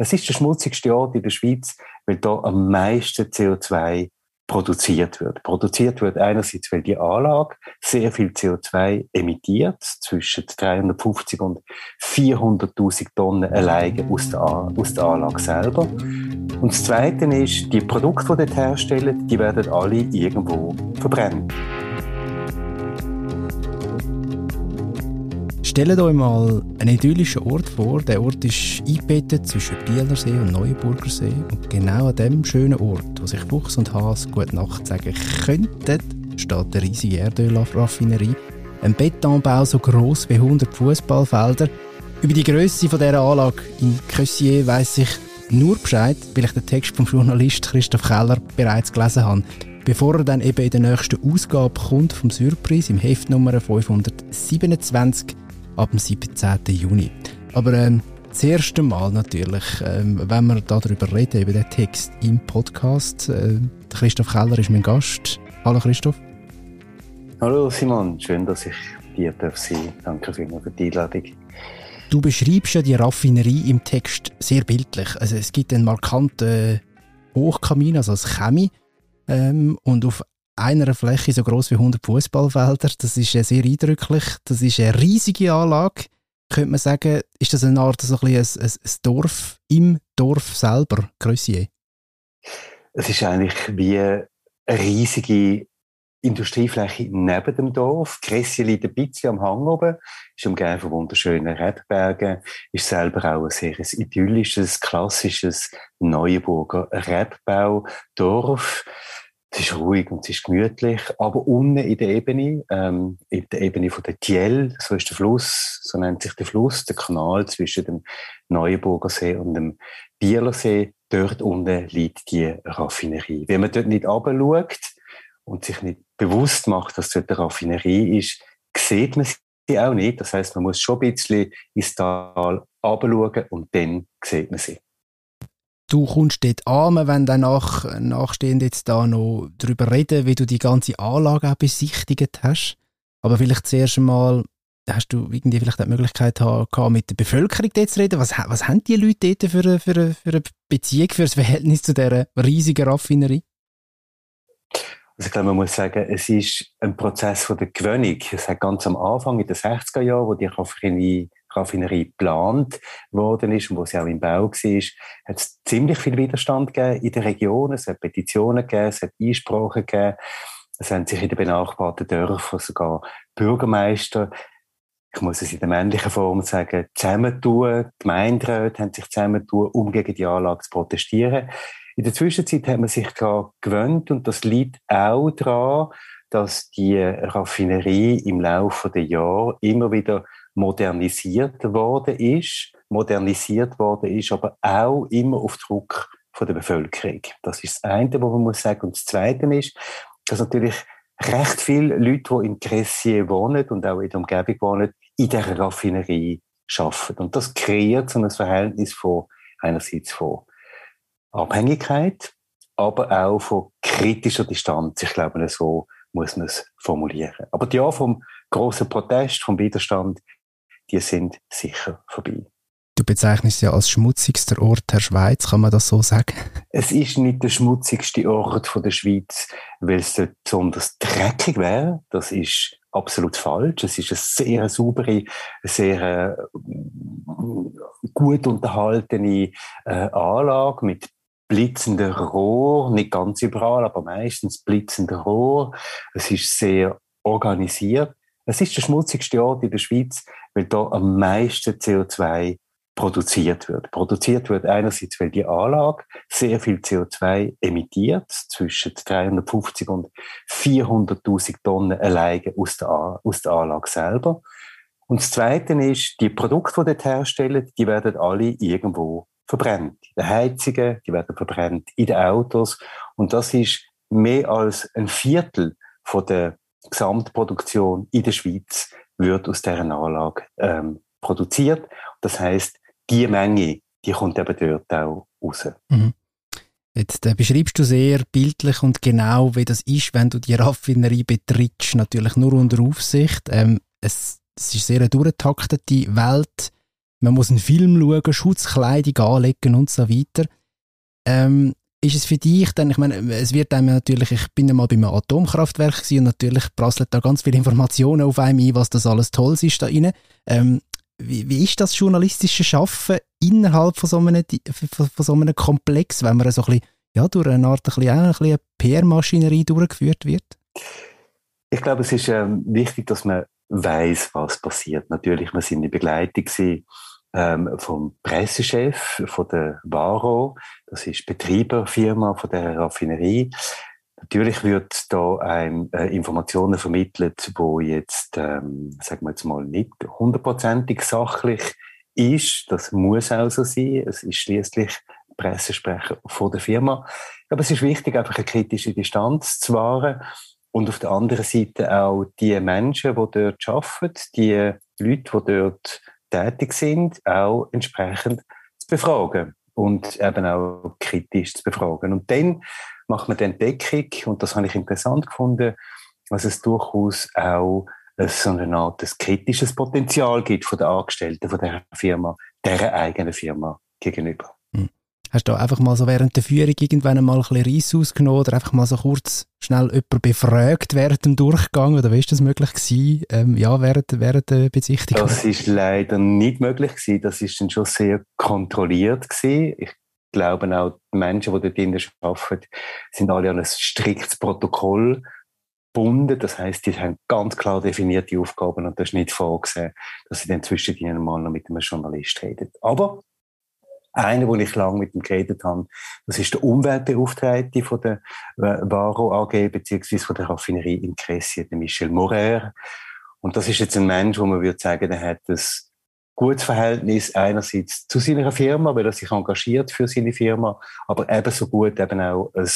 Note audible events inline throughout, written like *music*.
Es ist der schmutzigste Ort in der Schweiz, weil da am meisten CO2 produziert wird. Produziert wird einerseits, weil die Anlage sehr viel CO2 emittiert, zwischen 350 und 400.000 Tonnen alleine aus der, aus der Anlage selber. Und das Zweite ist, die Produkte, die dort herstellen, die werden alle irgendwo verbrennt. Stellt euch mal einen idyllischen Ort vor. Der Ort ist eingebettet zwischen Bielersee und Neuenburgersee. Und genau an dem schönen Ort, wo sich Fuchs und Has gut Nacht sagen könnten, steht eine riesige Erdölraffinerie. Ein Betonbau so gross wie 100 Fußballfelder. Über die Größe dieser Anlage in Kössier weiss ich nur Bescheid, weil ich den Text vom Journalist Christoph Keller bereits gelesen habe bevor er dann eben in der nächsten Ausgabe kommt vom Surprise im Heft Nummer 527 ab dem 17. Juni. Aber ähm, das erste Mal natürlich, ähm, wenn wir darüber reden, über den Text im Podcast. Äh, Christoph Keller ist mein Gast. Hallo Christoph. Hallo Simon, schön, dass ich hier darf sein. Danke vielmals für die Einladung. Du beschreibst ja die Raffinerie im Text sehr bildlich. Also es gibt einen markanten Hochkamin, also das Chemie, ähm, und auf einer Fläche so groß wie 100 Fußballfelder. Das ist sehr eindrücklich. Das ist eine riesige Anlage. Könnte man sagen, ist das eine Art so ein, ein, ein Dorf im Dorf selber, Grössier? Es ist eigentlich wie eine riesige Industriefläche neben dem Dorf. Gressier liegt ein bisschen am Hang oben, ist umgeben von wunderschönen Rebbergen, ist selber auch ein sehr idyllisches, klassisches Neuenburger Rebbaudorf. Es ist ruhig und es ist gemütlich, aber unten in der Ebene, ähm, in der Ebene von der Tiel, so ist der Fluss, so nennt sich der Fluss, der Kanal zwischen dem Neuenburger See und dem Bielersee, dort unten liegt die Raffinerie. Wenn man dort nicht runterschaut und sich nicht bewusst macht, dass dort eine Raffinerie ist, sieht man sie auch nicht. Das heißt, man muss schon ein bisschen ins Tal runterschauen und dann sieht man sie du kommst dort an, wenn dann nach, nachstehend jetzt da noch darüber reden, wie du die ganze Anlage auch besichtigt hast. Aber vielleicht zuerst einmal, hast du irgendwie vielleicht die Möglichkeit gehabt, mit der Bevölkerung dort zu reden? Was, was haben die Leute dort für eine, für, für eine Beziehung, für ein Verhältnis zu dieser riesigen Raffinerie? Also ich glaube, man muss sagen, es ist ein Prozess von der Gewöhnung. Es hat ganz am Anfang, in den 60er Jahren, wo die Raffinerie Raffinerie geplant worden ist und wo sie auch im Bau war, hat es ziemlich viel Widerstand gegeben in der Region. Es hat Petitionen gegeben, es hat Einsprachen gegeben. Es haben sich in den benachbarten Dörfern sogar Bürgermeister, ich muss es in der männlichen Form sagen, zusammentun. Gemeinderäte haben sich zusammentun, um gegen die Anlage zu protestieren. In der Zwischenzeit hat man sich daran gewöhnt und das liegt auch daran, dass die Raffinerie im Laufe der Jahre immer wieder modernisiert worden ist, modernisiert worden ist, aber auch immer auf Druck von der Bevölkerung. Das ist das eine, was man muss sagen. Und das zweite ist, dass natürlich recht viele Leute, die in Cressier wohnen und auch in der Umgebung wohnen, in der Raffinerie arbeiten. Und das kreiert so ein Verhältnis von einerseits von Abhängigkeit, aber auch von kritischer Distanz. Ich glaube, so muss man es formulieren. Aber die Jahre vom großen Protest, vom Widerstand, die sind sicher vorbei. Du bezeichnest ja als schmutzigster Ort der Schweiz, kann man das so sagen? Es ist nicht der schmutzigste Ort von der Schweiz, weil es dort besonders dreckig wäre. Das ist absolut falsch. Es ist eine sehr saubere, sehr äh, gut unterhaltene äh, Anlage mit blitzenden Rohr, nicht ganz überall, aber meistens blitzende Rohr. Es ist sehr organisiert. Es ist der schmutzigste Ort in der Schweiz, weil da am meisten CO2 produziert wird. Produziert wird einerseits, weil die Anlage sehr viel CO2 emittiert, zwischen 350 und 400.000 Tonnen alleine aus der, aus der Anlage selber. Und das Zweite ist, die Produkte, die dort herstellen, die werden alle irgendwo verbrennt. In den Heizungen, die werden verbrennt, in den Autos. Und das ist mehr als ein Viertel von der Gesamtproduktion in der Schweiz wird aus dieser Anlage ähm, produziert. Das heißt, die Menge, die kommt eben dort auch raus. Mhm. Jetzt äh, beschreibst du sehr bildlich und genau, wie das ist, wenn du die Raffinerie betrittst. Natürlich nur unter Aufsicht. Ähm, es, es ist sehr eine durchtaktete Welt. man muss einen Film schauen, Schutzkleidung anlegen und so weiter. Ähm, ist es für dich dann, ich meine, es wird einem natürlich, ich bin ja mal bei einem Atomkraftwerk und natürlich prasselt da ganz viele *laughs* Informationen auf einem ein, was das alles Tolles ist da rein. Ähm, wie, wie ist das journalistische Schaffen innerhalb von so einem, von, von so einem Komplex, wenn man so ein bisschen, ja, durch eine Art ein ein bisschen PR-Maschinerie durchgeführt wird? Ich glaube, es ist ähm, wichtig, dass man weiß, was passiert. Natürlich, wir sind in Begleitung ähm, vom Pressechef von der Varo, das ist Betreiberfirma von der Raffinerie. Natürlich wird da ein, äh, Informationen vermittelt, wo jetzt, ähm, sagen wir jetzt mal, nicht hundertprozentig sachlich ist. Das muss auch so sein. Es ist schließlich Pressesprecher von der Firma. Aber es ist wichtig, einfach eine kritische Distanz zu wahren. Und auf der anderen Seite auch die Menschen, die dort arbeiten, die Leute, die dort tätig sind, auch entsprechend zu befragen und eben auch kritisch zu befragen. Und dann macht man die Entdeckung, und das habe ich interessant gefunden, dass es durchaus auch so eine Art kritisches Potenzial gibt von den Angestellten von der Firma, deren eigenen Firma gegenüber. Hast du einfach mal so während der Führung irgendwann mal ein bisschen Reis ausgenommen oder einfach mal so kurz schnell jemanden befragt während dem Durchgang? Oder wie ist das möglich gewesen, ähm, ja, während, während der Besichtigung? Das ist leider nicht möglich gewesen. Das ist dann schon sehr kontrolliert gewesen. Ich glaube auch, die Menschen, die dort arbeiten, sind alle an ein striktes Protokoll gebunden. Das heißt, die haben ganz klar definierte Aufgaben und das ist nicht vorgesehen, dass sie dann zwischen ihnen mal noch mit einem Journalist reden. Aber einer, wo ich lange mit ihm geredet habe, das ist der Umweltbeauftragte von der äh, Varo AG, beziehungsweise von der Raffinerie in Cressy, der Michel Morer. Und das ist jetzt ein Mensch, wo man würde sagen, der hat ein gutes Verhältnis einerseits zu seiner Firma, weil er sich engagiert für seine Firma, aber ebenso gut eben auch ein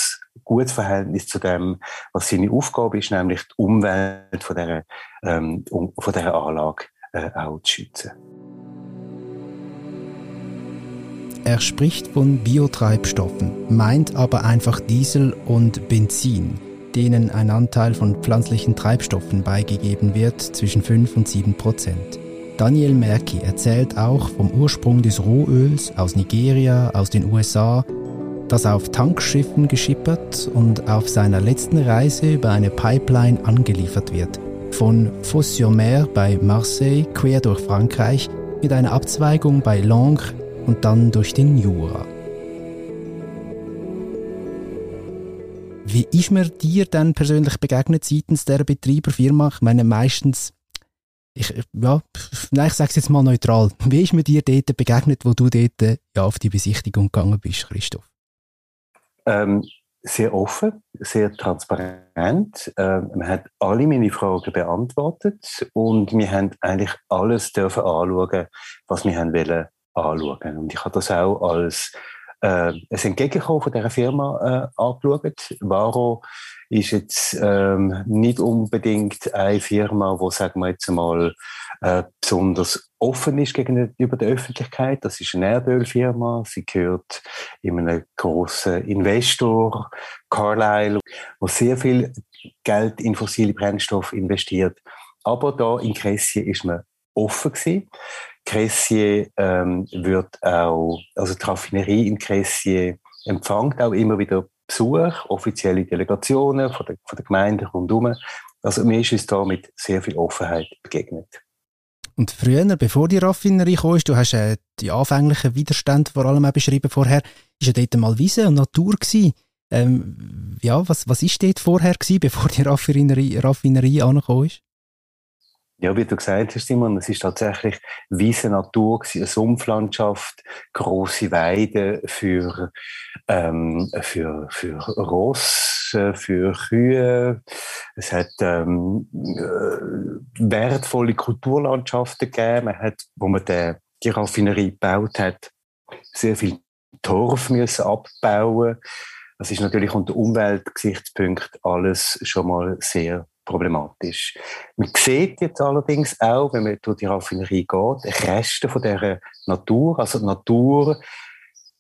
gutes Verhältnis zu dem, was seine Aufgabe ist, nämlich die Umwelt von dieser, ähm, von dieser Anlage äh, auch zu schützen. Er spricht von Biotreibstoffen, meint aber einfach Diesel und Benzin, denen ein Anteil von pflanzlichen Treibstoffen beigegeben wird zwischen 5 und 7 Prozent. Daniel Merki erzählt auch vom Ursprung des Rohöls aus Nigeria, aus den USA, das auf Tankschiffen geschippert und auf seiner letzten Reise über eine Pipeline angeliefert wird. Von Fos-sur-Mer bei Marseille quer durch Frankreich mit einer Abzweigung bei Langres und dann durch den Jura. Wie ist mir dir denn persönlich begegnet seitens der Betreiberfirma? Ich meine, meistens, ich, ja, ich sage es jetzt mal neutral. Wie ist mir dir dort begegnet, wo du dort ja, auf die Besichtigung gegangen bist, Christoph? Ähm, sehr offen, sehr transparent. Ähm, man hat alle meine Fragen beantwortet und wir haben eigentlich alles dürfen anschauen, was wir haben wollen anschauen. Und ich habe das auch als äh, ein Entgegenkommen von dieser Firma äh, angeschaut. Varo ist jetzt ähm, nicht unbedingt eine Firma, die, sagen wir jetzt mal, äh, besonders offen ist gegenüber der Öffentlichkeit. Das ist eine Erdölfirma. Sie gehört in einem grossen Investor, Carlyle, der sehr viel Geld in fossile Brennstoffe investiert. Aber da in Cressy ist man offen gewesen. Cressier ähm, wird auch, also die Raffinerie in Cressier empfängt auch immer wieder Besuch, offizielle Delegationen von der, von der Gemeinde rundherum. Also mir ist es da mit sehr viel Offenheit begegnet. Und früher, bevor die Raffinerie kam, du hast äh, die anfänglichen Widerstände vor allem auch beschrieben vorher, ist ja dort mal Wiese und Natur gewesen. Ähm, ja, was, was ist dort vorher gewesen, bevor die Raffinerie, Raffinerie angekommen ist? Ja, wie du gesagt hast, Simon, es ist tatsächlich weisse Natur, eine Sumpflandschaft, große Weiden für, ähm, für, für Ross, für Kühe. Es hat ähm, äh, wertvolle Kulturlandschaften gegeben. Man hat, wo man die, die Raffinerie gebaut hat, sehr viel Torf müssen abbauen. Das ist natürlich unter Umweltgesichtspunkt alles schon mal sehr problematisch. Man sieht jetzt allerdings auch, wenn man durch die Raffinerie geht, Reste von dieser Natur. Also die Natur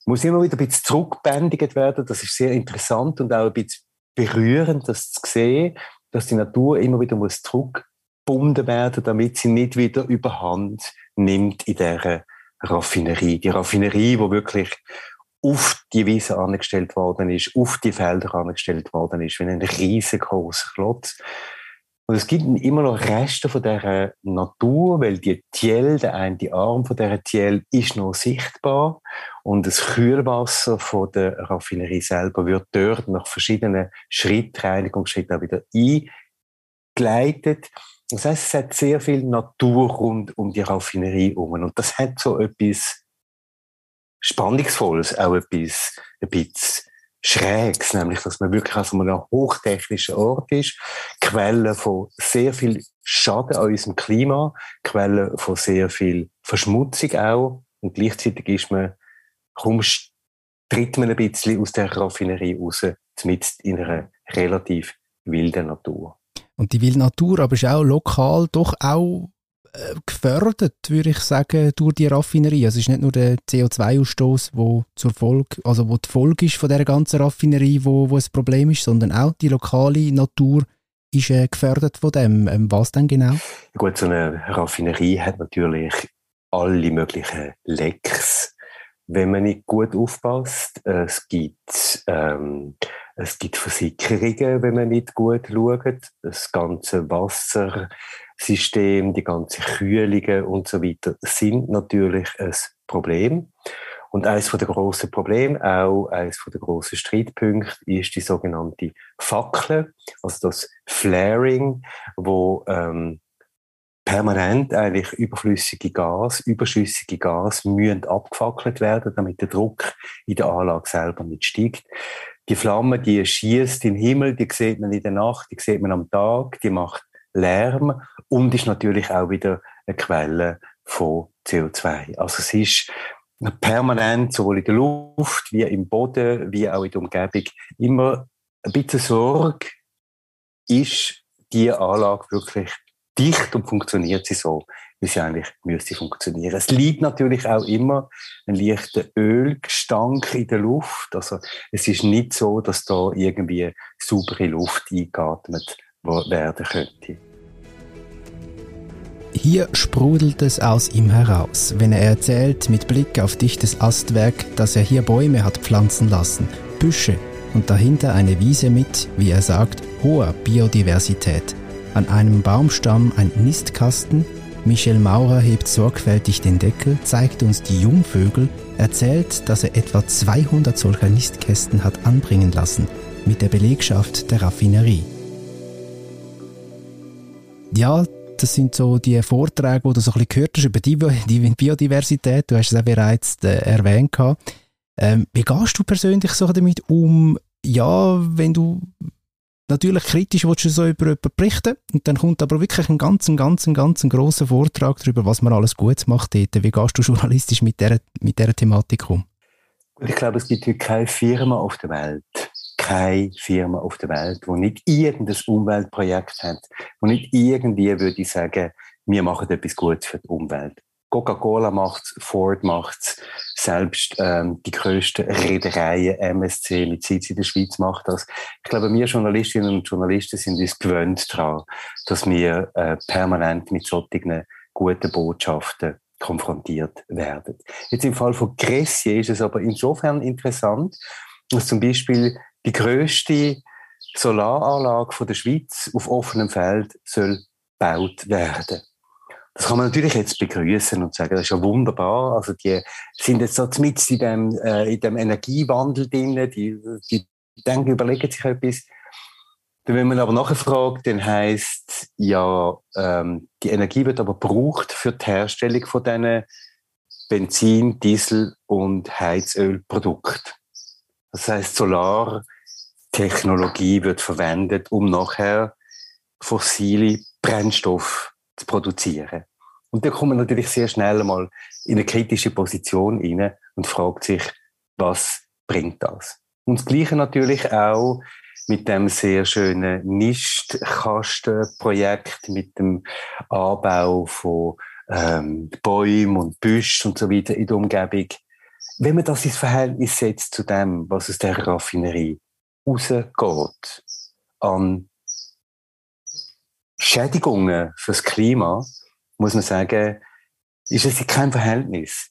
muss immer wieder ein bisschen zurückbändigt werden. Das ist sehr interessant und auch ein bisschen berührend, das zu sehen, dass die Natur immer wieder muss zurückgebunden werden, damit sie nicht wieder überhand nimmt in dieser Raffinerie. Die Raffinerie, wo wirklich auf die Wiese angestellt worden ist, auf die Felder angestellt worden ist, wie ein riesengroßer Klotz. Und es gibt immer noch Reste von dieser Natur, weil die Tiel, der eine Arm von dieser Tiel, ist noch sichtbar. Und das Kühlwasser von der Raffinerie selber wird dort nach verschiedenen Schritten, Reinigungsschritten auch wieder eingeleitet. Das heißt, es hat sehr viel Natur rund um die Raffinerie herum. Und das hat so etwas Spannungsvolles, auch etwas, ein bisschen Schrägs, nämlich, dass man wirklich an so einem hochtechnischen Ort ist, Quelle von sehr viel Schaden an unserem Klima, Quelle von sehr viel Verschmutzung auch, und gleichzeitig ist man, kaum tritt man ein bisschen aus der Raffinerie raus, mit in einer relativ wilden Natur. Und die wilde Natur aber ist auch lokal doch auch gefördert, würde ich sagen, durch die Raffinerie. Also es ist nicht nur der CO2-Ausstoß, wo zur Folge, also wo die Folge ist von der ganzen Raffinerie, wo, wo ein Problem ist, sondern auch die lokale Natur ist äh, gefördert von dem. Ähm, was denn genau? Gut, so eine Raffinerie hat natürlich alle möglichen Lecks, wenn man nicht gut aufpasst. Es gibt ähm, es gibt Versicherungen, wenn man nicht gut schaut. Das ganze Wassersystem, die ganze Kühlungen und so weiter sind natürlich ein Problem. Und eines der grossen Probleme, auch eines der grossen Streitpunkte, ist die sogenannte Fackel, also das Flaring, wo ähm, permanent eigentlich überflüssige Gas, überschüssige Gas müssen abgefackelt werden, damit der Druck in der Anlage selber nicht steigt. Die Flamme, die schießt in den Himmel, die sieht man in der Nacht, die sieht man am Tag, die macht Lärm und ist natürlich auch wieder eine Quelle von CO2. Also es ist permanent, sowohl in der Luft wie im Boden, wie auch in der Umgebung, immer ein bisschen Sorge, ist die Anlage wirklich dicht und funktioniert sie so, wie sie eigentlich müsste funktionieren. Es liegt natürlich auch immer ein leichter Ölgestank in der Luft. Also es ist nicht so, dass da irgendwie saubere Luft eingeatmet werden könnte. Hier sprudelt es aus ihm heraus, wenn er erzählt mit Blick auf dichtes Astwerk, dass er hier Bäume hat pflanzen lassen, Büsche und dahinter eine Wiese mit, wie er sagt, hoher Biodiversität. An einem Baumstamm ein Nistkasten, Michel Maurer hebt sorgfältig den Deckel, zeigt uns die Jungvögel, erzählt, dass er etwa 200 solcher Nistkästen hat anbringen lassen, mit der Belegschaft der Raffinerie. Ja, das sind so die Vorträge, die du so ein bisschen gehört hast über die, Biodiversität. Du hast es auch bereits äh, erwähnt. Ähm, wie gehst du persönlich so damit um, ja, wenn du natürlich kritisch willst du so über jemanden berichten und dann kommt aber wirklich ein ganz, ganz, ganz grosser Vortrag darüber, was man alles Gutes macht dort. Wie gehst du journalistisch mit dieser, mit dieser Thematik um? Ich glaube, es gibt keine Firma auf der Welt, keine Firma auf der Welt, die nicht irgendein Umweltprojekt hat, wo nicht irgendwie, würde ich sagen, wir machen etwas Gutes für die Umwelt. Coca-Cola macht's, Ford macht's, selbst ähm, die grössten Reedereien, MSC mit Sitz in der Schweiz macht das. Ich glaube, wir Journalistinnen und Journalisten sind uns gewöhnt daran, dass wir äh, permanent mit solchen guten Botschaften konfrontiert werden. Jetzt im Fall von Gressier ist es aber insofern interessant, dass zum Beispiel die grösste Solaranlage von der Schweiz auf offenem Feld soll gebaut werden. Das kann man natürlich jetzt begrüßen und sagen, das ist ja wunderbar. Also die sind jetzt so mit in dem, äh, in dem Energiewandel drin, die, die denken, überlegen sich etwas. Wenn man aber nachher fragt, dann heisst ja, ähm, die Energie wird aber gebraucht für die Herstellung von diesen Benzin, Diesel und Heizölprodukten. Das heißt, Solartechnologie wird verwendet, um nachher fossile Brennstoffe zu produzieren. Und da kommt man natürlich sehr schnell mal in eine kritische Position rein und fragt sich, was bringt das? Und das Gleiche natürlich auch mit dem sehr schönen Nistkastenprojekt, mit dem Anbau von ähm, Bäumen und Büschen und so weiter in der Umgebung. Wenn man das ins Verhältnis setzt zu dem, was aus der Raffinerie rausgeht, an Schädigungen fürs Klima, muss man sagen, ist es kein Verhältnis.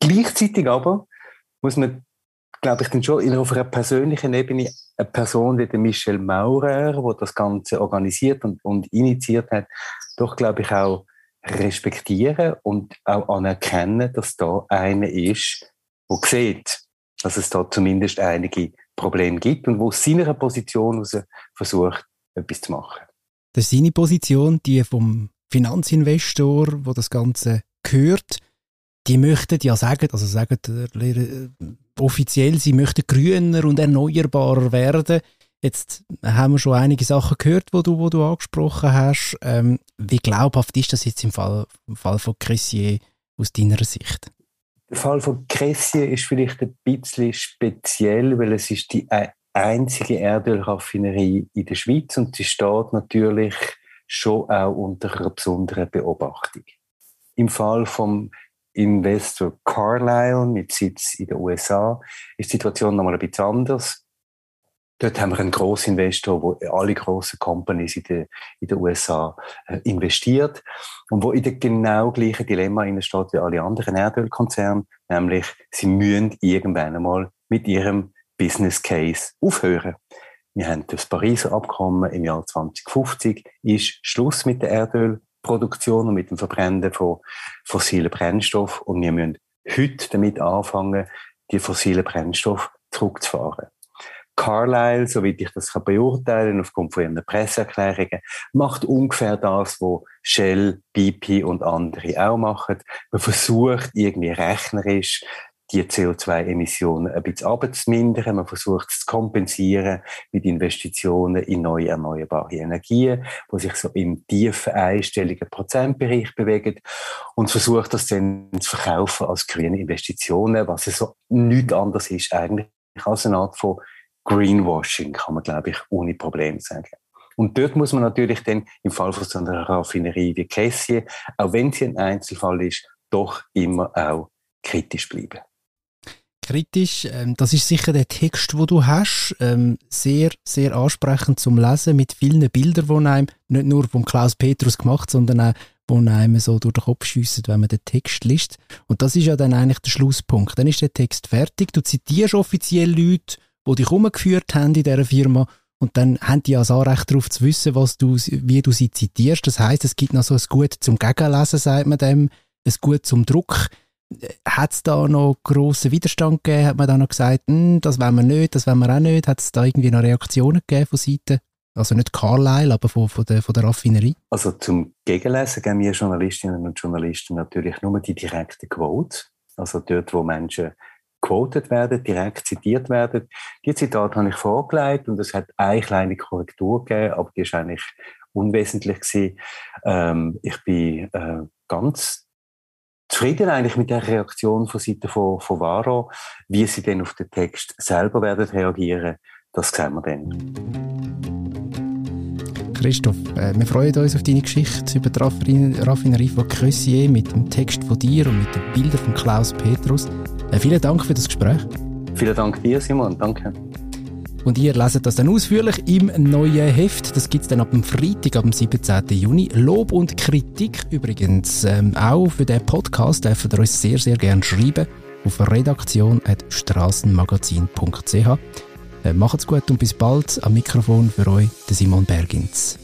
Gleichzeitig aber muss man, glaube ich, dann schon auf einer persönlichen Ebene eine Person wie der Michel Maurer, der das Ganze organisiert und, und initiiert hat, doch, glaube ich, auch respektieren und auch anerkennen, dass da einer ist, der sieht, dass es da zumindest einige Probleme gibt und wo aus seiner Position versucht, etwas zu machen. Das ist seine Position, die vom Finanzinvestor, wo das Ganze gehört, die möchten ja sagen, also sagen äh, offiziell, sie möchten grüner und erneuerbarer werden. Jetzt haben wir schon einige Sachen gehört, wo du, wo du angesprochen hast. Ähm, wie glaubhaft ist das jetzt im Fall, im Fall von Cressier aus deiner Sicht? Der Fall von Cressier ist vielleicht ein bisschen speziell, weil es ist die einzige Erdölraffinerie in der Schweiz und sie steht natürlich schon auch unter einer besonderen Beobachtung. Im Fall vom Investor Carlyle mit Sitz in den USA ist die Situation nochmal ein bisschen anders. Dort haben wir einen Grossinvestor, wo alle grossen Companies in den, in den USA äh, investiert und wo in dem genau gleichen Dilemma steht wie alle anderen Erdölkonzerne, nämlich sie müssen irgendwann einmal mit ihrem Business Case aufhören. Wir haben das Pariser Abkommen im Jahr 2050 ist Schluss mit der Erdölproduktion und mit dem Verbrennen von fossilen Brennstoffen und wir müssen heute damit anfangen, die fossilen Brennstoffe zurückzufahren. Carlyle, soweit ich das kann beurteilen aufgrund von ihren Presseerklärungen, macht ungefähr das, was Shell, BP und andere auch machen. Man versucht irgendwie rechnerisch die CO2-Emissionen ein bisschen abzumindern. Man versucht es zu kompensieren mit Investitionen in neue erneuerbare Energien, wo sich so im tiefen einstelligen Prozentbereich bewegen und versucht das dann zu verkaufen als grüne Investitionen, was so nichts anderes ist eigentlich als eine Art von Greenwashing, kann man, glaube ich, ohne Problem sagen. Und dort muss man natürlich dann im Fall von so einer Raffinerie wie Kessier, auch wenn sie ein Einzelfall ist, doch immer auch kritisch bleiben. Kritisch, ähm, das ist sicher der Text, wo du hast, ähm, sehr, sehr ansprechend zum Lesen, mit vielen Bildern, die einem nicht nur vom Klaus Petrus gemacht, sondern auch wo einem so durch den Kopf schiessen, wenn man den Text liest. Und das ist ja dann eigentlich der Schlusspunkt. Dann ist der Text fertig. Du zitierst offiziell Leute, die dich umgeführt haben in dieser Firma. Und dann haben die ja das Anrecht darauf zu wissen, was du, wie du sie zitierst. Das heißt, es gibt noch so ein Gut zum Gegenlesen, sagt man dem, ein Gut zum Druck. Hat es da noch grossen Widerstand gegeben? Hat man da noch gesagt, hm, das wollen wir nicht, das wollen wir auch nicht? Hat es da irgendwie noch Reaktionen gegeben von Seiten also nicht Carlyle, aber von, von, der, von der Raffinerie? Also zum Gegenlesen geben wir Journalistinnen und Journalisten natürlich nur die direkten Quotes. Also dort, wo Menschen quoted werden, direkt zitiert werden. Die Zitate habe ich vorgelegt und es hat eine kleine Korrektur gegeben, aber die ist eigentlich unwesentlich. Ähm, ich bin äh, ganz zufrieden eigentlich mit der Reaktion von Seiten von, von Varo. Wie sie dann auf den Text selber werden reagieren, das sehen wir dann. Christoph, äh, wir freuen uns auf deine Geschichte über die Raffinerie von Creusier mit dem Text von dir und mit den Bildern von Klaus Petrus. Äh, vielen Dank für das Gespräch. Vielen Dank dir, Simon. Danke. Und ihr leset das dann ausführlich im neuen Heft. Das gibt es dann ab dem Freitag, ab dem 17. Juni. Lob und Kritik übrigens ähm, auch für den Podcast dürfen ihr uns sehr, sehr gerne schreiben auf redaktion.strassenmagazin.ch. Äh, macht's gut und bis bald. Am Mikrofon für euch, der Simon Bergins.